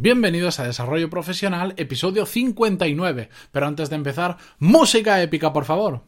Bienvenidos a Desarrollo Profesional, episodio 59. Pero antes de empezar, música épica, por favor.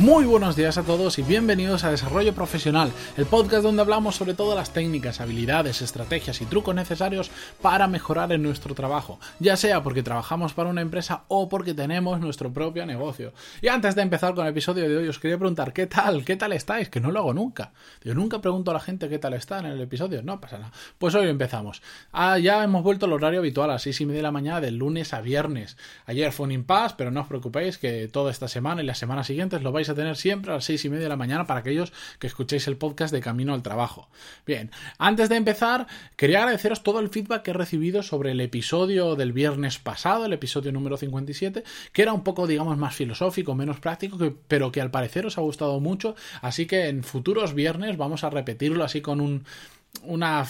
Muy buenos días a todos y bienvenidos a Desarrollo Profesional, el podcast donde hablamos sobre todas las técnicas, habilidades, estrategias y trucos necesarios para mejorar en nuestro trabajo, ya sea porque trabajamos para una empresa o porque tenemos nuestro propio negocio. Y antes de empezar con el episodio de hoy os quería preguntar, ¿qué tal? ¿Qué tal estáis? Que no lo hago nunca. Yo nunca pregunto a la gente qué tal está en el episodio, no pasa nada. Pues hoy empezamos. Ah, ya hemos vuelto al horario habitual a las 6 y media de la mañana del lunes a viernes. Ayer fue un impasse, pero no os preocupéis que toda esta semana y las semanas siguientes lo vais a tener siempre a las seis y media de la mañana para aquellos que escuchéis el podcast de Camino al Trabajo. Bien, antes de empezar, quería agradeceros todo el feedback que he recibido sobre el episodio del viernes pasado, el episodio número 57, que era un poco, digamos, más filosófico, menos práctico, pero que al parecer os ha gustado mucho. Así que en futuros viernes vamos a repetirlo así con un una,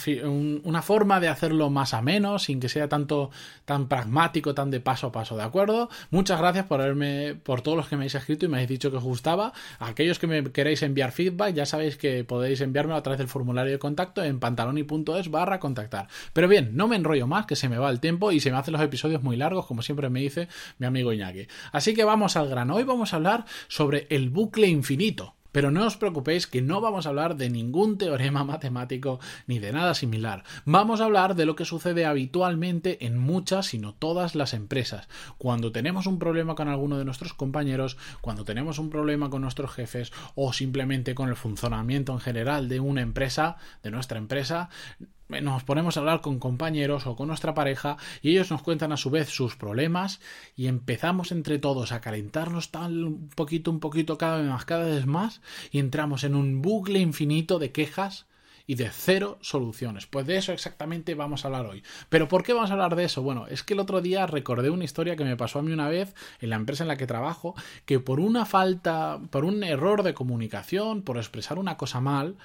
una, forma de hacerlo más ameno, sin que sea tanto tan pragmático, tan de paso a paso, ¿de acuerdo? Muchas gracias por haberme, por todos los que me habéis escrito y me habéis dicho que os gustaba. aquellos que me queréis enviar feedback, ya sabéis que podéis enviarme a través del formulario de contacto en pantaloni.es barra contactar. Pero bien, no me enrollo más, que se me va el tiempo y se me hacen los episodios muy largos, como siempre me dice mi amigo Iñaki. Así que vamos al grano. Hoy vamos a hablar sobre el bucle infinito. Pero no os preocupéis que no vamos a hablar de ningún teorema matemático ni de nada similar. Vamos a hablar de lo que sucede habitualmente en muchas, si no todas las empresas. Cuando tenemos un problema con alguno de nuestros compañeros, cuando tenemos un problema con nuestros jefes o simplemente con el funcionamiento en general de una empresa, de nuestra empresa, nos ponemos a hablar con compañeros o con nuestra pareja y ellos nos cuentan a su vez sus problemas y empezamos entre todos a calentarnos tal un poquito, un poquito cada vez más, cada vez más y entramos en un bucle infinito de quejas y de cero soluciones. Pues de eso exactamente vamos a hablar hoy. Pero ¿por qué vamos a hablar de eso? Bueno, es que el otro día recordé una historia que me pasó a mí una vez en la empresa en la que trabajo, que por una falta, por un error de comunicación, por expresar una cosa mal,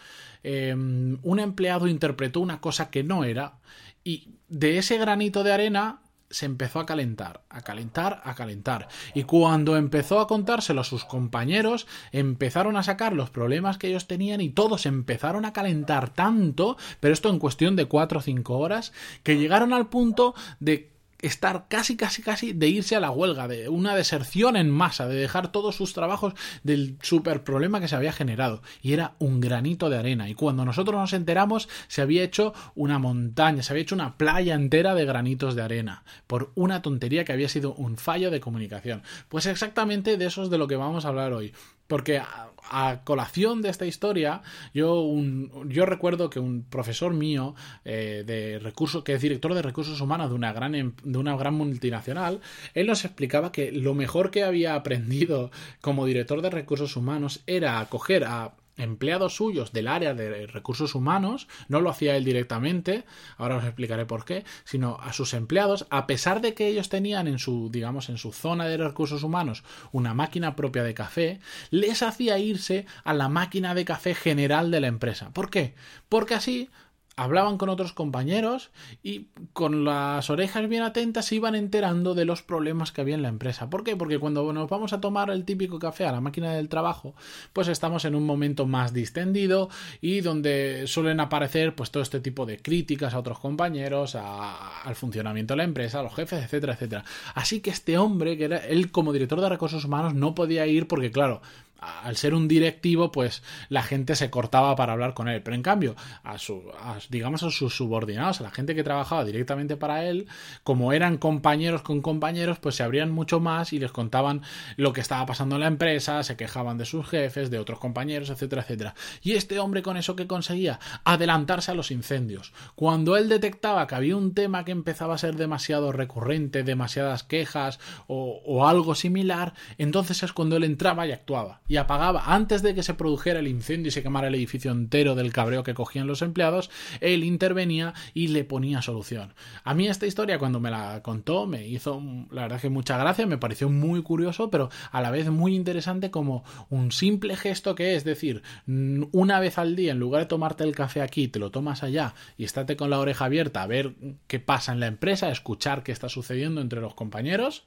em, un empleado interpretó una cosa que no era y de ese granito de arena se empezó a calentar, a calentar, a calentar. Y cuando empezó a contárselo a sus compañeros, empezaron a sacar los problemas que ellos tenían y todos empezaron a calentar tanto, pero esto en cuestión de cuatro o cinco horas, que llegaron al punto de estar casi, casi, casi de irse a la huelga, de una deserción en masa, de dejar todos sus trabajos del super problema que se había generado. Y era un granito de arena. Y cuando nosotros nos enteramos, se había hecho una montaña, se había hecho una playa entera de granitos de arena, por una tontería que había sido un fallo de comunicación. Pues exactamente de eso es de lo que vamos a hablar hoy. Porque a, colación de esta historia, yo, un, yo recuerdo que un profesor mío eh, de recursos, que es director de recursos humanos de una gran em, de una gran multinacional, él nos explicaba que lo mejor que había aprendido como director de recursos humanos era acoger a empleados suyos del área de recursos humanos, no lo hacía él directamente, ahora os explicaré por qué, sino a sus empleados, a pesar de que ellos tenían en su, digamos, en su zona de recursos humanos una máquina propia de café, les hacía irse a la máquina de café general de la empresa. ¿Por qué? Porque así hablaban con otros compañeros y con las orejas bien atentas se iban enterando de los problemas que había en la empresa. ¿Por qué? Porque cuando nos vamos a tomar el típico café a la máquina del trabajo, pues estamos en un momento más distendido y donde suelen aparecer pues todo este tipo de críticas a otros compañeros, al funcionamiento de la empresa, a los jefes, etcétera, etcétera. Así que este hombre, que era él como director de recursos humanos, no podía ir porque claro, al ser un directivo, pues la gente se cortaba para hablar con él. Pero en cambio, a, su, digamos a sus subordinados, a la gente que trabajaba directamente para él, como eran compañeros con compañeros, pues se abrían mucho más y les contaban lo que estaba pasando en la empresa, se quejaban de sus jefes, de otros compañeros, etcétera, etcétera. Y este hombre con eso que conseguía, adelantarse a los incendios. Cuando él detectaba que había un tema que empezaba a ser demasiado recurrente, demasiadas quejas o algo similar, entonces es cuando él entraba y actuaba y apagaba antes de que se produjera el incendio y se quemara el edificio entero del cabreo que cogían los empleados, él intervenía y le ponía solución. A mí esta historia cuando me la contó me hizo la verdad que mucha gracia, me pareció muy curioso, pero a la vez muy interesante como un simple gesto que es decir, una vez al día en lugar de tomarte el café aquí, te lo tomas allá y estate con la oreja abierta a ver qué pasa en la empresa, escuchar qué está sucediendo entre los compañeros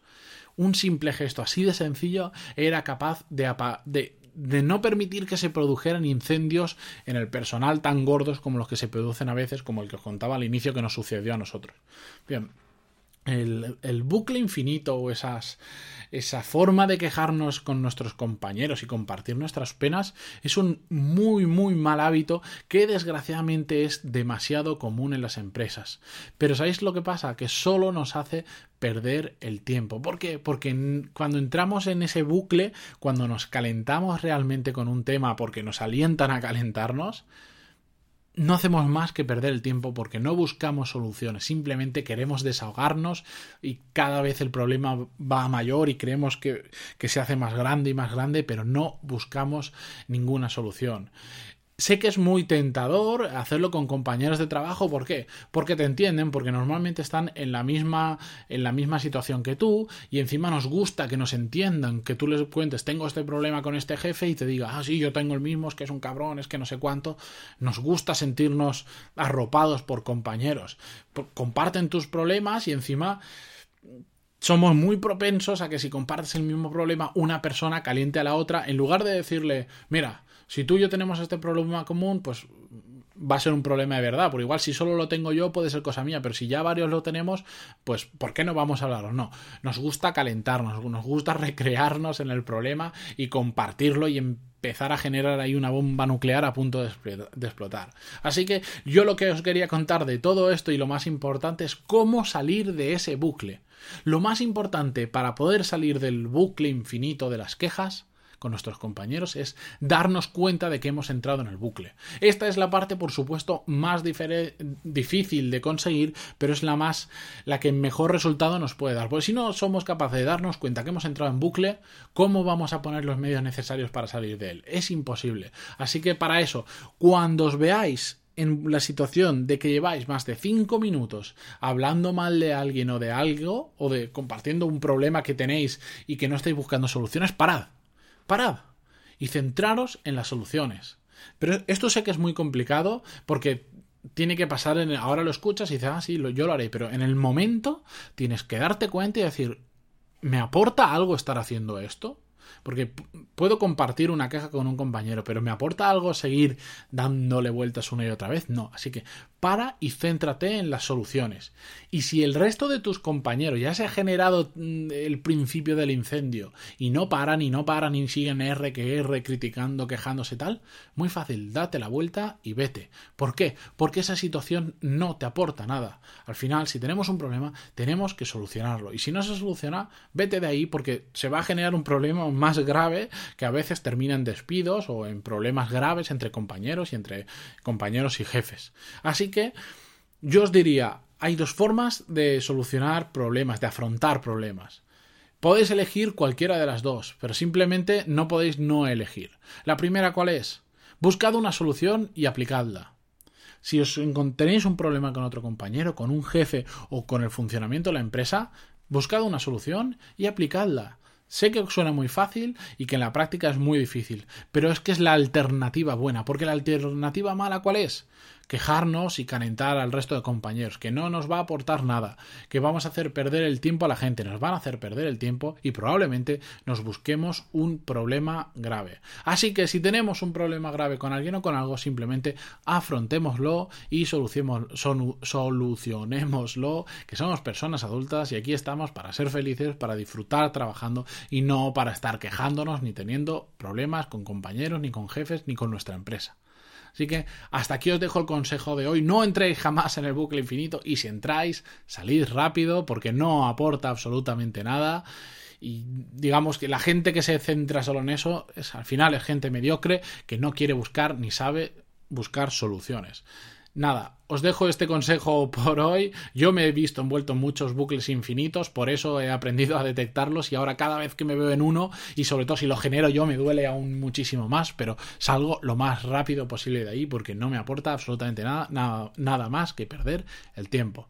un simple gesto así de sencillo era capaz de, de, no permitir que se produjeran incendios en el personal tan gordos como los que se producen a veces, como el que os contaba al inicio que nos sucedió a nosotros. Bien, el, bucle infinito o esas esa forma de quejarnos con nuestros compañeros y compartir nuestras penas es un muy muy mal hábito que desgraciadamente es demasiado común en las empresas. Pero ¿sabéis lo que pasa? Que solo nos hace perder el tiempo. ¿Por qué? Porque cuando entramos en ese bucle, cuando nos calentamos realmente con un tema porque nos alientan a calentarnos, no hacemos más que perder el tiempo porque no buscamos soluciones, simplemente queremos desahogarnos y cada vez el problema va mayor y creemos que, que, se hace más grande y más grande, pero no buscamos ninguna solución. Sé que es muy tentador hacerlo con compañeros de trabajo, ¿por qué? Porque te entienden, porque normalmente están en la misma en la misma situación que tú y encima nos gusta que nos entiendan, que tú les cuentes, tengo este problema con este jefe y te diga, "Ah, sí, yo tengo el mismo, es que es un cabrón, es que no sé cuánto." Nos gusta sentirnos arropados por compañeros. Comparten tus problemas y encima somos muy propensos a que si compartes el mismo problema, una persona caliente a la otra, en lugar de decirle, mira, si tú y yo tenemos este problema común, pues va a ser un problema de verdad. Por igual, si solo lo tengo yo, puede ser cosa mía, pero si ya varios lo tenemos, pues ¿por qué no vamos a hablarlo? No, nos gusta calentarnos, nos gusta recrearnos en el problema y compartirlo y empezar a generar ahí una bomba nuclear a punto de, explotar. Así que yo lo que os quería contar de todo esto y lo más importante es cómo salir de ese bucle. Lo más importante para poder salir del bucle infinito de las quejas con nuestros compañeros es darnos cuenta de que hemos entrado en el bucle. Esta es la parte, por supuesto, más difícil de conseguir, pero es la más la que mejor resultado nos puede dar. Porque si no somos capaces de darnos cuenta que hemos entrado en bucle, ¿cómo vamos a poner los medios necesarios para salir de él? Es imposible. Así que para eso, cuando os veáis en la situación de que lleváis más de 5 minutos hablando mal de alguien o de algo, o de compartiendo un problema que tenéis y que no estáis buscando soluciones, parad. Parad. Y centraros en las soluciones. Pero esto sé que es muy complicado porque tiene que pasar en ahora lo escuchas y dices, ah, sí, yo lo haré, pero en el momento tienes que darte cuenta y decir, ¿me aporta algo estar haciendo esto? Porque puedo compartir una queja con un compañero, pero ¿me aporta algo seguir dándole vueltas una y otra vez? No. Así que para y céntrate en las soluciones. Y si el resto de tus compañeros ya se ha generado mm, el principio del incendio y no paran y no paran y siguen R que R criticando, quejándose tal, muy fácil, date la vuelta y vete. ¿Por qué? Porque esa situación no te aporta nada. Al final, si tenemos un problema, tenemos que solucionarlo. Y si no se soluciona, vete de ahí porque se va a generar un problema más grave que a veces termina en despidos o en problemas graves entre compañeros y entre compañeros y jefes. Así que yo os diría, hay dos formas de solucionar problemas, de afrontar problemas. Podéis elegir cualquiera de las dos, pero simplemente no podéis no elegir. La primera, ¿cuál es? Buscad una solución y aplicadla. Si os tenéis un problema con otro compañero, con un jefe o con el funcionamiento de la empresa, buscad una solución y aplicadla. Sé que suena muy fácil y que en la práctica es muy difícil, pero es que es la alternativa buena, porque la alternativa mala ¿cuál es? Quejarnos y calentar al resto de compañeros, que no nos va a aportar nada, que vamos a hacer perder el tiempo a la gente, nos van a hacer perder el tiempo y probablemente nos busquemos un problema grave. Así que si tenemos un problema grave con alguien o con algo, simplemente afrontémoslo y solucionémoslo, que somos personas adultas y aquí estamos para ser felices, para disfrutar trabajando y no para estar quejándonos ni teniendo problemas con compañeros, ni con jefes, ni con nuestra empresa. Así que hasta aquí os dejo el consejo de hoy. No entréis jamás en el bucle infinito y si entráis, salid rápido porque no aporta absolutamente nada. Y digamos que la gente que se centra solo en eso es al final es gente mediocre que no quiere buscar ni sabe buscar soluciones. Nada, os dejo este consejo por hoy. Yo me he visto envuelto en muchos bucles infinitos, por eso he aprendido a detectarlos y ahora cada vez que me veo en uno, y sobre todo si lo genero yo, me duele aún muchísimo más, pero salgo lo más rápido posible de ahí porque no me aporta absolutamente nada, nada, nada más que perder el tiempo.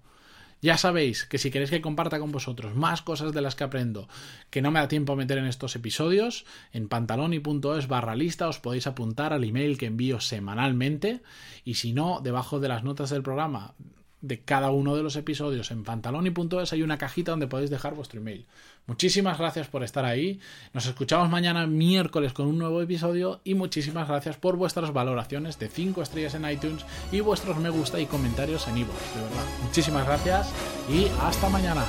Ya sabéis que si queréis que comparta con vosotros más cosas de las que aprendo que no me da tiempo a meter en estos episodios, en pantaloni.es barra lista os podéis apuntar al email que envío semanalmente. Y si no, debajo de las notas del programa de cada uno de los episodios en pantaloni.es hay una cajita donde podéis dejar vuestro email. Muchísimas gracias por estar ahí. Nos escuchamos mañana miércoles con un nuevo episodio y muchísimas gracias por vuestras valoraciones de 5 estrellas en iTunes y vuestros me gusta y comentarios en iVoox. de verdad. Muchísimas gracias y hasta mañana.